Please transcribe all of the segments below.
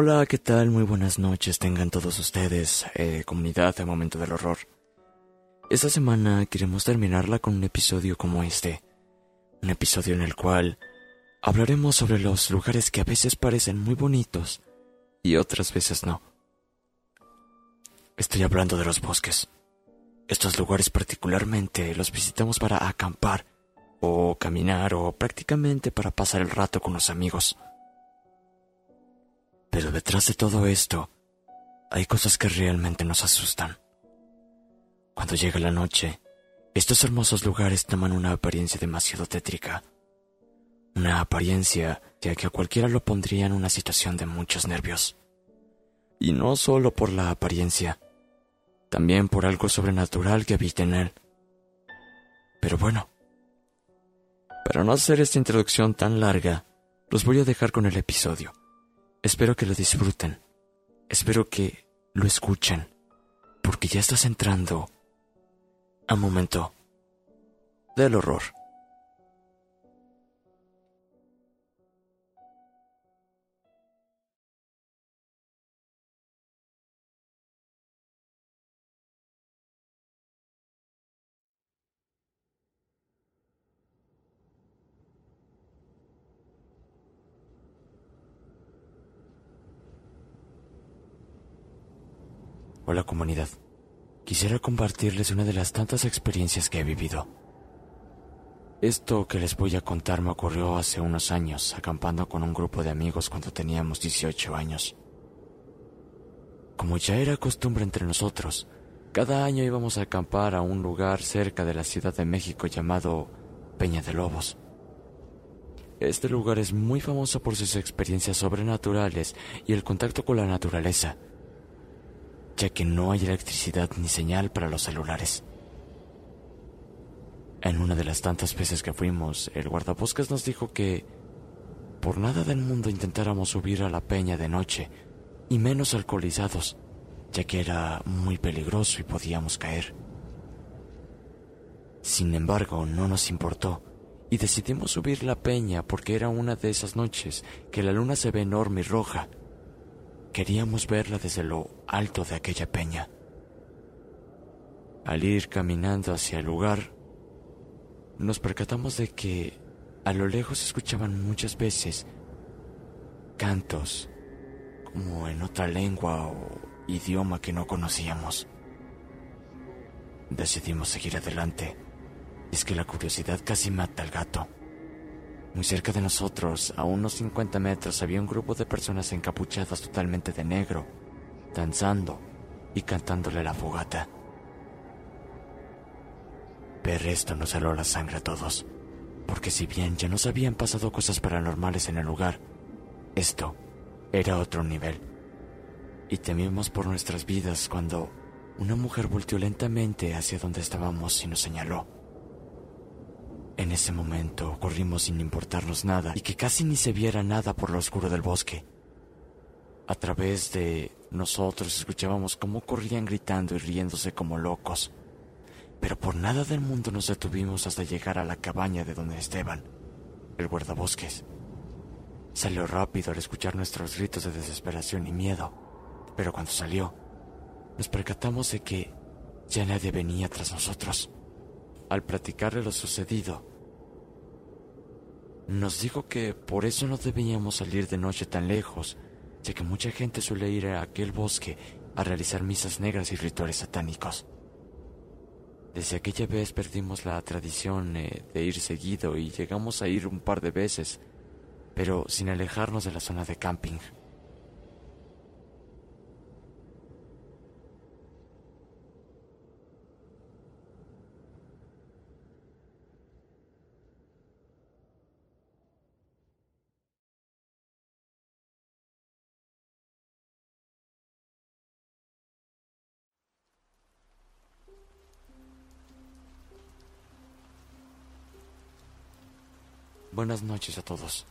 Hola, ¿qué tal? Muy buenas noches tengan todos ustedes, eh, comunidad de Momento del Horror. Esta semana queremos terminarla con un episodio como este. Un episodio en el cual hablaremos sobre los lugares que a veces parecen muy bonitos y otras veces no. Estoy hablando de los bosques. Estos lugares particularmente los visitamos para acampar, o caminar, o prácticamente para pasar el rato con los amigos. Pero detrás de todo esto, hay cosas que realmente nos asustan. Cuando llega la noche, estos hermosos lugares toman una apariencia demasiado tétrica. Una apariencia ya que a cualquiera lo pondría en una situación de muchos nervios. Y no solo por la apariencia, también por algo sobrenatural que habita en él. Pero bueno, para no hacer esta introducción tan larga, los voy a dejar con el episodio. Espero que lo disfruten. Espero que lo escuchen. Porque ya estás entrando a momento del horror. Hola comunidad. Quisiera compartirles una de las tantas experiencias que he vivido. Esto que les voy a contar me ocurrió hace unos años, acampando con un grupo de amigos cuando teníamos 18 años. Como ya era costumbre entre nosotros, cada año íbamos a acampar a un lugar cerca de la Ciudad de México llamado Peña de Lobos. Este lugar es muy famoso por sus experiencias sobrenaturales y el contacto con la naturaleza, ya que no hay electricidad ni señal para los celulares. En una de las tantas veces que fuimos, el guardabosques nos dijo que por nada del mundo intentáramos subir a la peña de noche, y menos alcoholizados, ya que era muy peligroso y podíamos caer. Sin embargo, no nos importó, y decidimos subir la peña porque era una de esas noches que la luna se ve enorme y roja. Queríamos verla desde lo alto de aquella peña. Al ir caminando hacia el lugar, nos percatamos de que a lo lejos escuchaban muchas veces cantos, como en otra lengua o idioma que no conocíamos. Decidimos seguir adelante. Es que la curiosidad casi mata al gato. Muy cerca de nosotros, a unos 50 metros, había un grupo de personas encapuchadas totalmente de negro, danzando y cantándole la fogata. Ver esto nos heló la sangre a todos, porque si bien ya nos habían pasado cosas paranormales en el lugar, esto era otro nivel. Y temimos por nuestras vidas cuando una mujer volteó lentamente hacia donde estábamos y nos señaló. En ese momento corrimos sin importarnos nada y que casi ni se viera nada por lo oscuro del bosque. A través de nosotros escuchábamos cómo corrían gritando y riéndose como locos. Pero por nada del mundo nos detuvimos hasta llegar a la cabaña de donde Esteban, el guardabosques. Salió rápido al escuchar nuestros gritos de desesperación y miedo, pero cuando salió, nos percatamos de que ya nadie venía tras nosotros. Al platicarle lo sucedido, nos dijo que por eso no debíamos salir de noche tan lejos, ya que mucha gente suele ir a aquel bosque a realizar misas negras y rituales satánicos. Desde aquella vez perdimos la tradición eh, de ir seguido y llegamos a ir un par de veces, pero sin alejarnos de la zona de camping. Buenas noches a todos.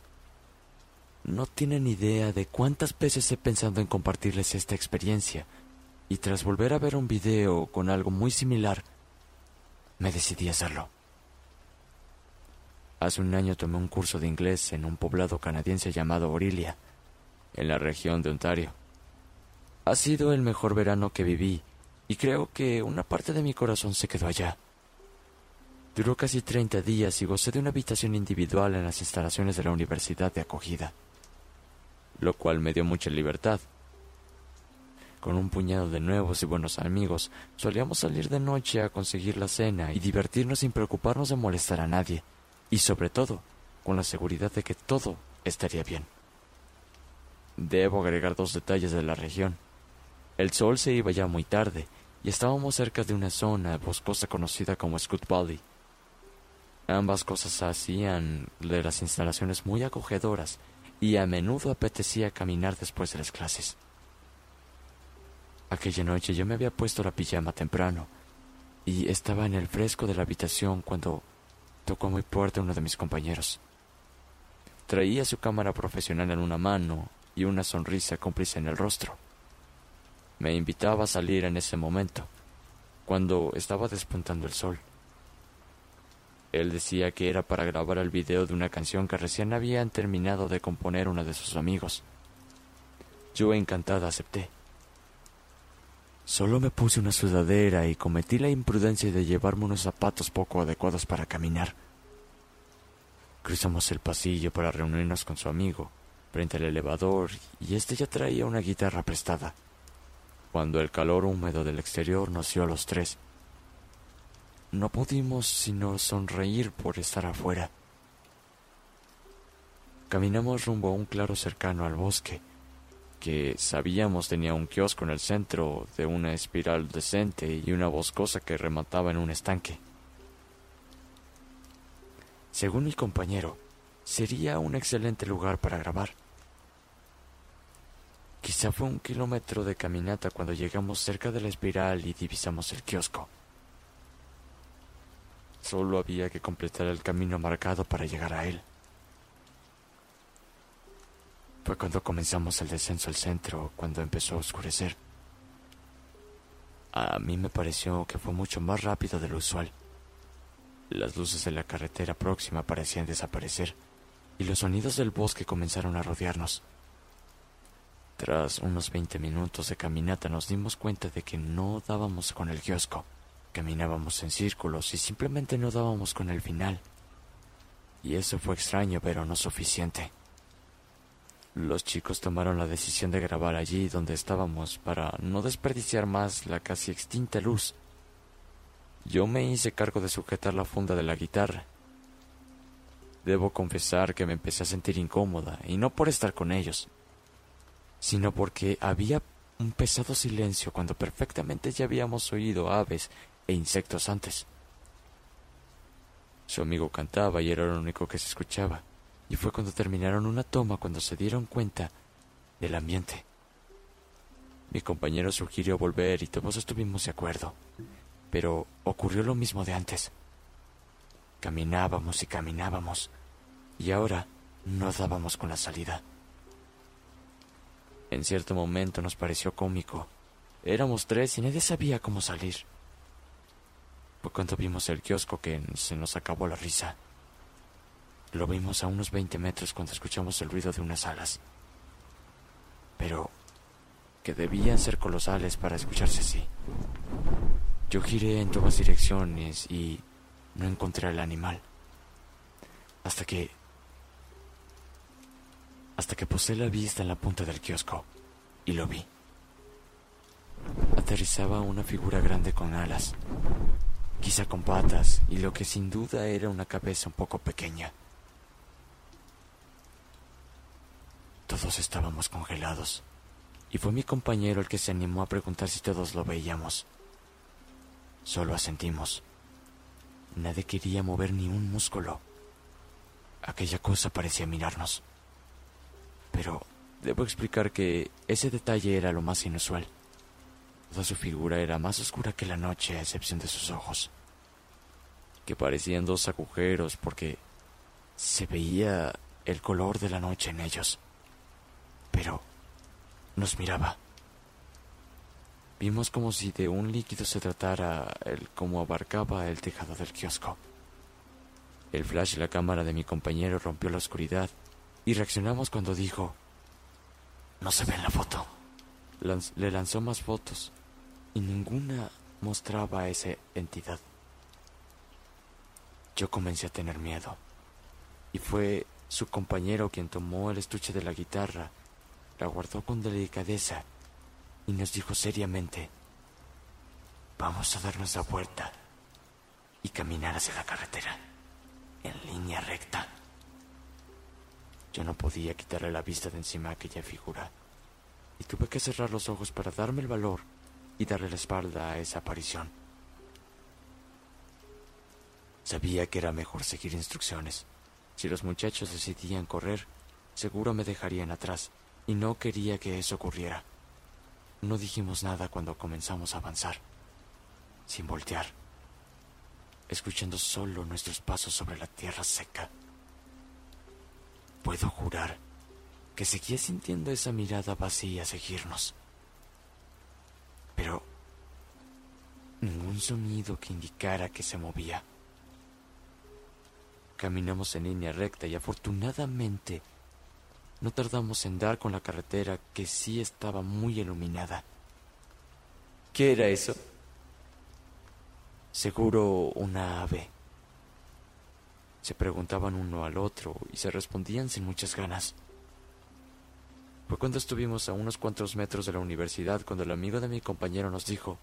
No tienen idea de cuántas veces he pensado en compartirles esta experiencia, y tras volver a ver un video con algo muy similar, me decidí a hacerlo. Hace un año tomé un curso de inglés en un poblado canadiense llamado Orilia, en la región de Ontario. Ha sido el mejor verano que viví, y creo que una parte de mi corazón se quedó allá. Duró casi 30 días y gocé de una habitación individual en las instalaciones de la universidad de acogida, lo cual me dio mucha libertad. Con un puñado de nuevos y buenos amigos, solíamos salir de noche a conseguir la cena y divertirnos sin preocuparnos de molestar a nadie, y sobre todo, con la seguridad de que todo estaría bien. Debo agregar dos detalles de la región. El sol se iba ya muy tarde, y estábamos cerca de una zona boscosa conocida como Scoot Valley, Ambas cosas hacían de las instalaciones muy acogedoras y a menudo apetecía caminar después de las clases. Aquella noche yo me había puesto la pijama temprano y estaba en el fresco de la habitación cuando tocó a mi puerta uno de mis compañeros. Traía su cámara profesional en una mano y una sonrisa cómplice en el rostro. Me invitaba a salir en ese momento, cuando estaba despuntando el sol. Él decía que era para grabar el video de una canción que recién habían terminado de componer uno de sus amigos. Yo encantada acepté. Solo me puse una sudadera y cometí la imprudencia de llevarme unos zapatos poco adecuados para caminar. Cruzamos el pasillo para reunirnos con su amigo, frente al elevador, y este ya traía una guitarra prestada. Cuando el calor húmedo del exterior nos a los tres, no pudimos sino sonreír por estar afuera. Caminamos rumbo a un claro cercano al bosque, que sabíamos tenía un kiosco en el centro de una espiral decente y una boscosa que remataba en un estanque. Según mi compañero, sería un excelente lugar para grabar. Quizá fue un kilómetro de caminata cuando llegamos cerca de la espiral y divisamos el kiosco. Solo había que completar el camino marcado para llegar a él. Fue cuando comenzamos el descenso al centro, cuando empezó a oscurecer. A mí me pareció que fue mucho más rápido de lo usual. Las luces de la carretera próxima parecían desaparecer y los sonidos del bosque comenzaron a rodearnos. Tras unos veinte minutos de caminata nos dimos cuenta de que no dábamos con el kiosco. Caminábamos en círculos y simplemente no dábamos con el final. Y eso fue extraño, pero no suficiente. Los chicos tomaron la decisión de grabar allí donde estábamos para no desperdiciar más la casi extinta luz. Yo me hice cargo de sujetar la funda de la guitarra. Debo confesar que me empecé a sentir incómoda, y no por estar con ellos, sino porque había un pesado silencio cuando perfectamente ya habíamos oído aves e insectos antes. Su amigo cantaba y era lo único que se escuchaba, y fue cuando terminaron una toma cuando se dieron cuenta del ambiente. Mi compañero sugirió volver y todos estuvimos de acuerdo, pero ocurrió lo mismo de antes. Caminábamos y caminábamos, y ahora no dábamos con la salida. En cierto momento nos pareció cómico. Éramos tres y nadie sabía cómo salir. Cuando vimos el kiosco que se nos acabó la risa. Lo vimos a unos 20 metros cuando escuchamos el ruido de unas alas. Pero que debían ser colosales para escucharse así. Yo giré en todas direcciones y no encontré al animal. Hasta que hasta que posé la vista en la punta del kiosco y lo vi. Aterrizaba una figura grande con alas, quizá con patas y lo que sin duda era una cabeza un poco pequeña. Todos estábamos congelados y fue mi compañero el que se animó a preguntar si todos lo veíamos. Solo asentimos. Nadie quería mover ni un músculo. Aquella cosa parecía mirarnos. Pero debo explicar que ese detalle era lo más inusual. Toda su figura era más oscura que la noche, a excepción de sus ojos, que parecían dos agujeros porque se veía el color de la noche en ellos. Pero nos miraba. Vimos como si de un líquido se tratara el cómo abarcaba el tejado del kiosco. El flash de la cámara de mi compañero rompió la oscuridad y reaccionamos cuando dijo, no se ve en la foto. le lanzó más fotos y ninguna mostraba esa entidad. Yo comencé a tener miedo y fue su compañero quien tomó el estuche de la guitarra, la guardó con delicadeza y nos dijo seriamente, vamos a darnos la vuelta y caminar hacia la carretera, en línea recta. Yo no podía quitarle la vista de encima a aquella figura, y tuve que cerrar los ojos para darme el valor y darle la espalda a esa aparición. Sabía que era mejor seguir instrucciones. Si los muchachos decidían correr, seguro me dejarían atrás, y no quería que eso ocurriera. No dijimos nada cuando comenzamos a avanzar, sin voltear, escuchando solo nuestros pasos sobre la tierra seca. Puedo jurar que seguía sintiendo esa mirada vacía seguirnos. Pero ningún sonido que indicara que se movía. Caminamos en línea recta y afortunadamente no tardamos en dar con la carretera que sí estaba muy iluminada. ¿Qué era eso? Seguro una ave. Se preguntaban uno al otro y se respondían sin muchas ganas. Fue cuando estuvimos a unos cuantos metros de la universidad cuando el amigo de mi compañero nos dijo,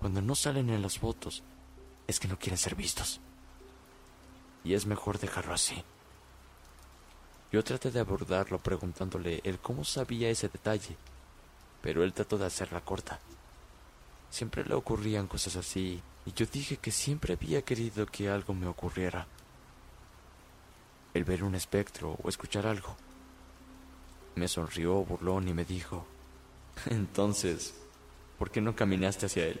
cuando no salen en las fotos es que no quieren ser vistos. Y es mejor dejarlo así. Yo traté de abordarlo preguntándole el cómo sabía ese detalle, pero él trató de hacerla corta. Siempre le ocurrían cosas así y yo dije que siempre había querido que algo me ocurriera. El ver un espectro o escuchar algo. Me sonrió burlón y me dijo, entonces, ¿por qué no caminaste hacia él?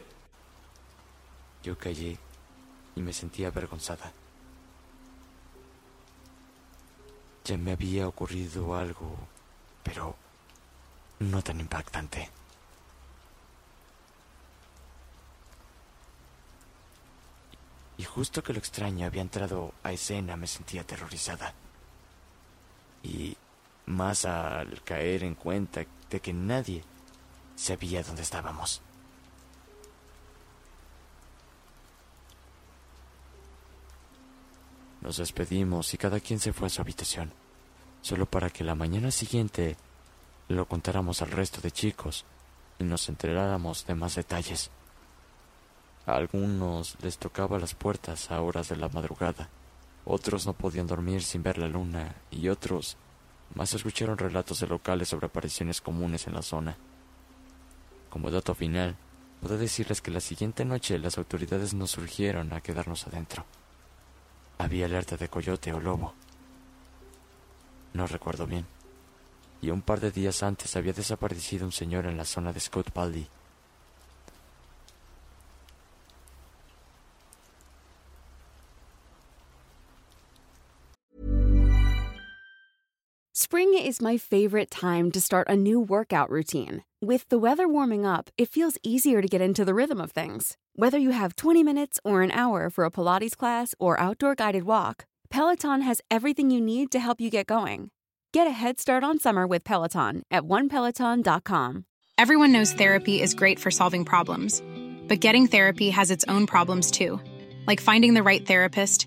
Yo callé y me sentía avergonzada. Ya me había ocurrido algo, pero no tan impactante. y justo que lo extraño había entrado a escena me sentía aterrorizada. Y más al caer en cuenta de que nadie sabía dónde estábamos. Nos despedimos y cada quien se fue a su habitación, solo para que la mañana siguiente lo contáramos al resto de chicos y nos enteráramos de más detalles. A algunos les tocaba las puertas a horas de la madrugada, otros no podían dormir sin ver la luna y otros más escucharon relatos de locales sobre apariciones comunes en la zona, Como dato final, puedo decirles que la siguiente noche las autoridades nos surgieron a quedarnos adentro. Había alerta de coyote o lobo. No recuerdo bien. Y un par de días antes había desaparecido un señor en la zona de Scott Valley. Spring is my favorite time to start a new workout routine. With the weather warming up, it feels easier to get into the rhythm of things. Whether you have 20 minutes or an hour for a Pilates class or outdoor guided walk, Peloton has everything you need to help you get going. Get a head start on summer with Peloton at onepeloton.com. Everyone knows therapy is great for solving problems, but getting therapy has its own problems too, like finding the right therapist,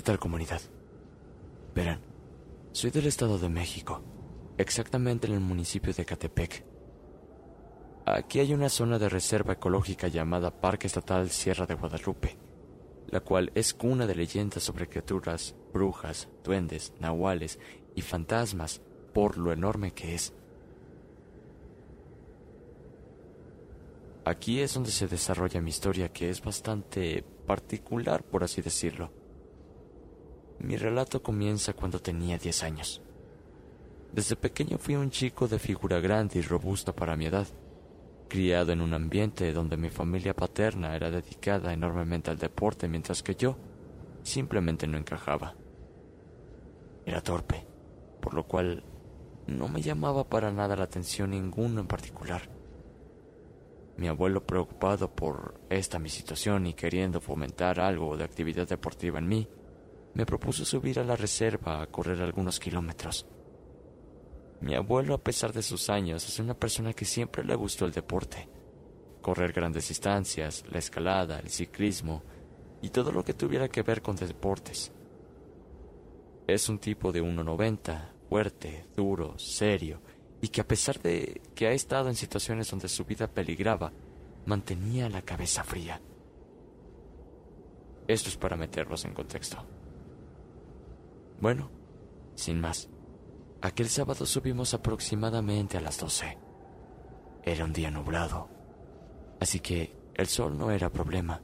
¿Qué tal comunidad? Verán, soy del Estado de México, exactamente en el municipio de Catepec. Aquí hay una zona de reserva ecológica llamada Parque Estatal Sierra de Guadalupe, la cual es cuna de leyendas sobre criaturas, brujas, duendes, nahuales y fantasmas por lo enorme que es. Aquí es donde se desarrolla mi historia, que es bastante particular, por así decirlo. Mi relato comienza cuando tenía 10 años. Desde pequeño fui un chico de figura grande y robusta para mi edad, criado en un ambiente donde mi familia paterna era dedicada enormemente al deporte mientras que yo simplemente no encajaba. Era torpe, por lo cual no me llamaba para nada la atención ninguno en particular. Mi abuelo preocupado por esta mi situación y queriendo fomentar algo de actividad deportiva en mí, me propuso subir a la reserva a correr algunos kilómetros. Mi abuelo, a pesar de sus años, es una persona que siempre le gustó el deporte. Correr grandes distancias, la escalada, el ciclismo y todo lo que tuviera que ver con deportes. Es un tipo de 1,90, fuerte, duro, serio, y que a pesar de que ha estado en situaciones donde su vida peligraba, mantenía la cabeza fría. Esto es para meterlos en contexto. Bueno, sin más, aquel sábado subimos aproximadamente a las doce. Era un día nublado, así que el sol no era problema.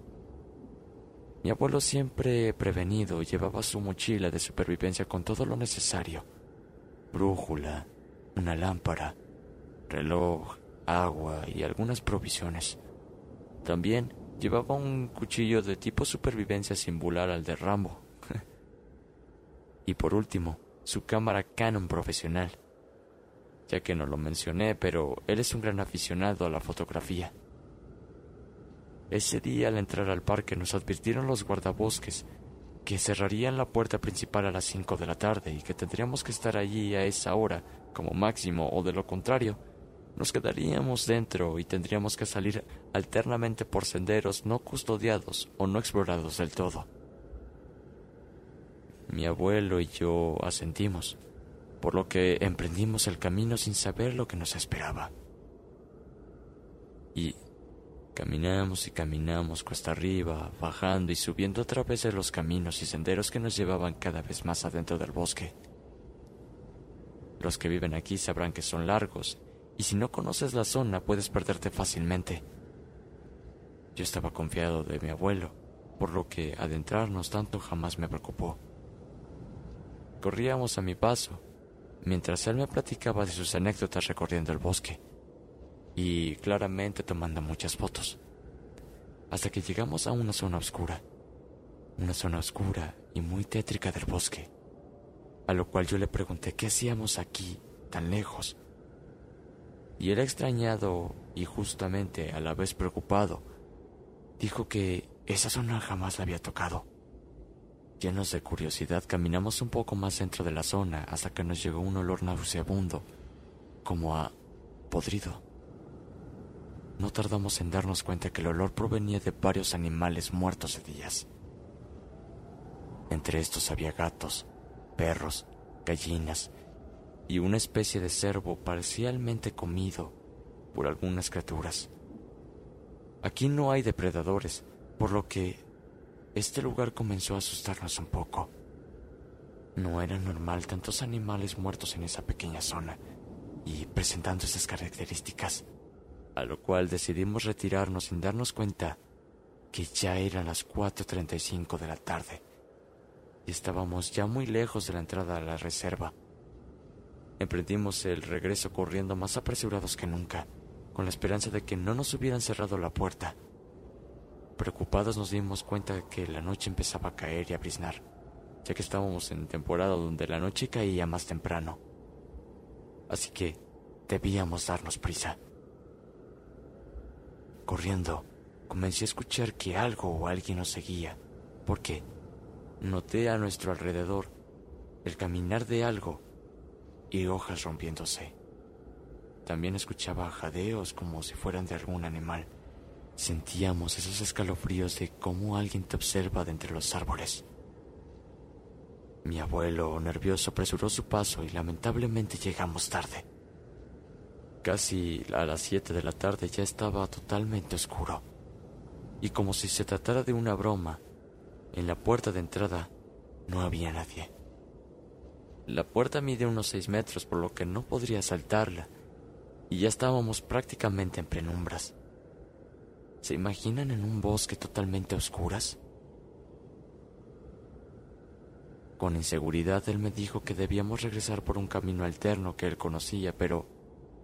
Mi abuelo siempre prevenido llevaba su mochila de supervivencia con todo lo necesario. Brújula, una lámpara, reloj, agua y algunas provisiones. También llevaba un cuchillo de tipo supervivencia singular al de Rambo y por último, su cámara Canon profesional. Ya que no lo mencioné, pero él es un gran aficionado a la fotografía. Ese día al entrar al parque nos advirtieron los guardabosques que cerrarían la puerta principal a las 5 de la tarde y que tendríamos que estar allí a esa hora como máximo o de lo contrario, nos quedaríamos dentro y tendríamos que salir alternamente por senderos no custodiados o no explorados del todo. Mi abuelo y yo asentimos, por lo que emprendimos el camino sin saber lo que nos esperaba. Y caminamos y caminamos cuesta arriba, bajando y subiendo a través de los caminos y senderos que nos llevaban cada vez más adentro del bosque. Los que viven aquí sabrán que son largos, y si no conoces la zona puedes perderte fácilmente. Yo estaba confiado de mi abuelo, por lo que adentrarnos tanto jamás me preocupó. Corríamos a mi paso, mientras él me platicaba de sus anécdotas recorriendo el bosque, y claramente tomando muchas fotos, hasta que llegamos a una zona oscura, una zona oscura y muy tétrica del bosque, a lo cual yo le pregunté qué hacíamos aquí, tan lejos. Y él extrañado y justamente a la vez preocupado, dijo que esa zona jamás la había tocado. Llenos de curiosidad, caminamos un poco más dentro de la zona hasta que nos llegó un olor nauseabundo, como a podrido. No tardamos en darnos cuenta que el olor provenía de varios animales muertos de días. Entre estos había gatos, perros, gallinas y una especie de cervo parcialmente comido por algunas criaturas. Aquí no hay depredadores, por lo que este lugar comenzó a asustarnos un poco. No era normal tantos animales muertos en esa pequeña zona y presentando esas características, a lo cual decidimos retirarnos sin darnos cuenta que ya eran las 4.35 de la tarde y estábamos ya muy lejos de la entrada a la reserva. Emprendimos el regreso corriendo más apresurados que nunca, con la esperanza de que no nos hubieran cerrado la puerta. Preocupados nos dimos cuenta que la noche empezaba a caer y a brisnar, ya que estábamos en temporada donde la noche caía más temprano. Así que debíamos darnos prisa. Corriendo, comencé a escuchar que algo o alguien nos seguía, porque Noté a nuestro alrededor el caminar de algo y hojas rompiéndose. También escuchaba jadeos como si fueran de algún animal. Sentíamos esos escalofríos de cómo alguien te observa de entre los árboles. Mi abuelo, nervioso, apresuró su paso y lamentablemente llegamos tarde. Casi a las siete de la tarde ya estaba totalmente oscuro. Y como si se tratara de una broma, en la puerta de entrada no había nadie. La puerta mide unos seis metros, por lo que no podría saltarla, y ya estábamos prácticamente en penumbras. ¿Se imaginan en un bosque totalmente a oscuras? Con inseguridad él me dijo que debíamos regresar por un camino alterno que él conocía, pero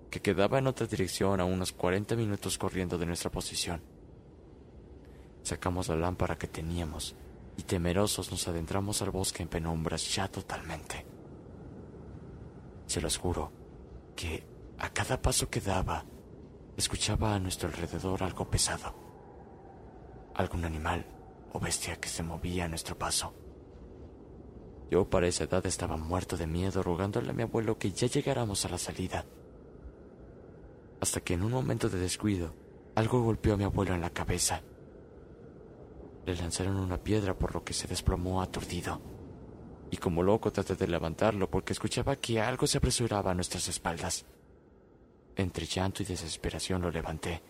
que quedaba en otra dirección a unos 40 minutos corriendo de nuestra posición. Sacamos la lámpara que teníamos y temerosos nos adentramos al bosque en penumbras ya totalmente. Se los juro que a cada paso que daba escuchaba a nuestro alrededor algo pesado, algún animal o bestia que se movía a nuestro paso. Yo para esa edad estaba muerto de miedo rogándole a mi abuelo que ya llegáramos a la salida. Hasta que en un momento de descuido, algo golpeó a mi abuelo en la cabeza le lanzaron una piedra por lo que se desplomó aturdido. Y como loco traté de levantarlo porque escuchaba que algo se apresuraba a nuestras espaldas. Entre llanto y desesperación lo levanté.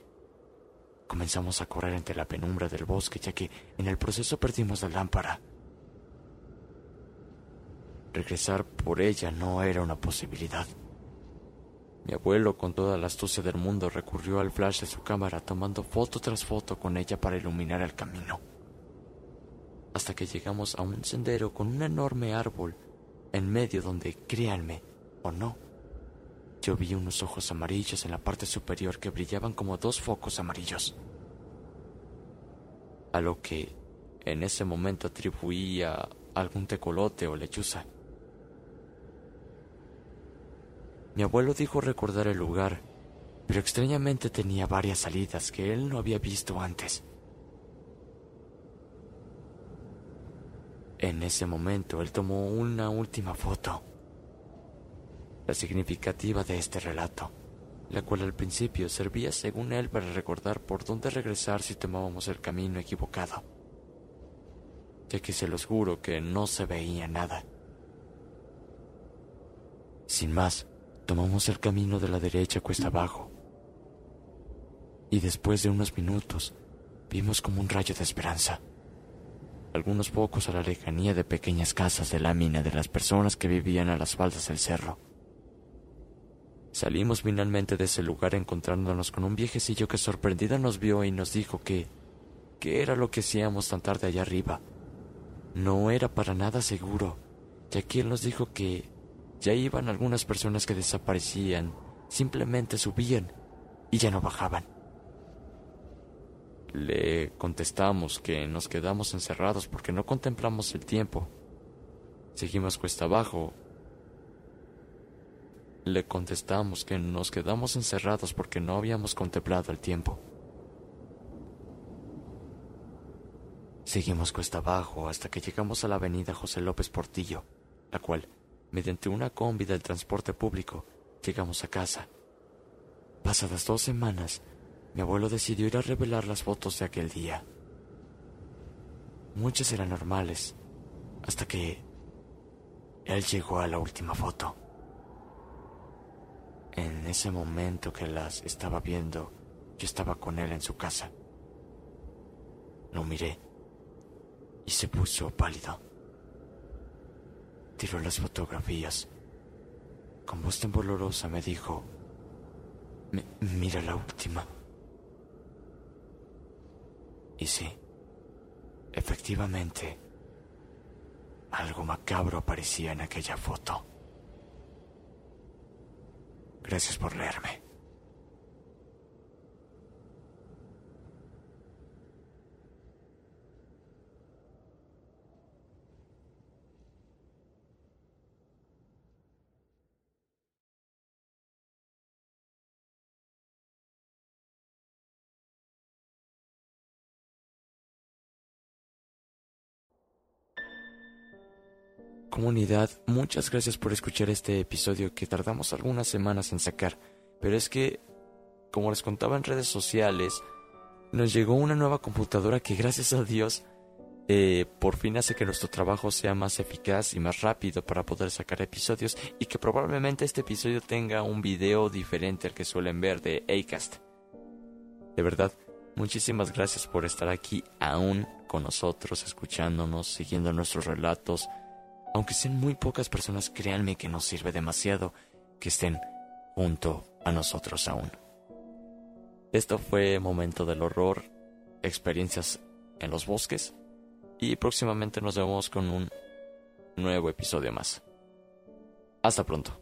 Comenzamos a correr entre la penumbra del bosque ya que en el proceso perdimos la lámpara. Regresar por ella no era una posibilidad. Mi abuelo, con toda la astucia del mundo, recurrió al flash de su cámara tomando foto tras foto con ella para iluminar el camino hasta que llegamos a un sendero con un enorme árbol en medio donde, créanme o no, yo vi unos ojos amarillos en la parte superior que brillaban como dos focos amarillos. A lo que en ese momento atribuía algún tecolote o lechuza. Mi abuelo dijo recordar el lugar, pero extrañamente tenía varias salidas que él no había visto antes. En ese momento él tomó una última foto, la significativa de este relato, la cual al principio servía según él para recordar por dónde regresar si tomábamos el camino equivocado, ya que se los juro que no se veía nada. Sin más, tomamos el camino de la derecha cuesta abajo, y después de unos minutos vimos como un rayo de esperanza algunos pocos a la lejanía de pequeñas casas de lámina de las personas que vivían a las faldas del cerro. Salimos finalmente de ese lugar encontrándonos con un viejecillo que sorprendido nos vio y nos dijo que... ¿Qué era lo que hacíamos tan tarde allá arriba? No era para nada seguro, ya que él nos dijo que ya iban algunas personas que desaparecían, simplemente subían y ya no bajaban. Le contestamos que nos quedamos encerrados porque no contemplamos el tiempo. Seguimos cuesta abajo. Le contestamos que nos quedamos encerrados porque no habíamos contemplado el tiempo. Seguimos cuesta abajo hasta que llegamos a la avenida José López Portillo, la cual, mediante una combi del transporte público, llegamos a casa. Pasadas dos semanas, mi abuelo decidió ir a revelar las fotos de aquel día. Muchas eran normales, hasta que él llegó a la última foto. En ese momento que las estaba viendo, yo estaba con él en su casa. Lo miré y se puso pálido. Tiró las fotografías. Con voz temblorosa me dijo, mira la última. Y sí, efectivamente, algo macabro aparecía en aquella foto. Gracias por leerme. Comunidad, muchas gracias por escuchar este episodio que tardamos algunas semanas en sacar, pero es que, como les contaba en redes sociales, nos llegó una nueva computadora que gracias a Dios eh, por fin hace que nuestro trabajo sea más eficaz y más rápido para poder sacar episodios y que probablemente este episodio tenga un video diferente al que suelen ver de Acast. De verdad, muchísimas gracias por estar aquí aún con nosotros, escuchándonos, siguiendo nuestros relatos, aunque sean muy pocas personas, créanme que nos sirve demasiado que estén junto a nosotros aún. Esto fue Momento del Horror, experiencias en los bosques, y próximamente nos vemos con un nuevo episodio más. Hasta pronto.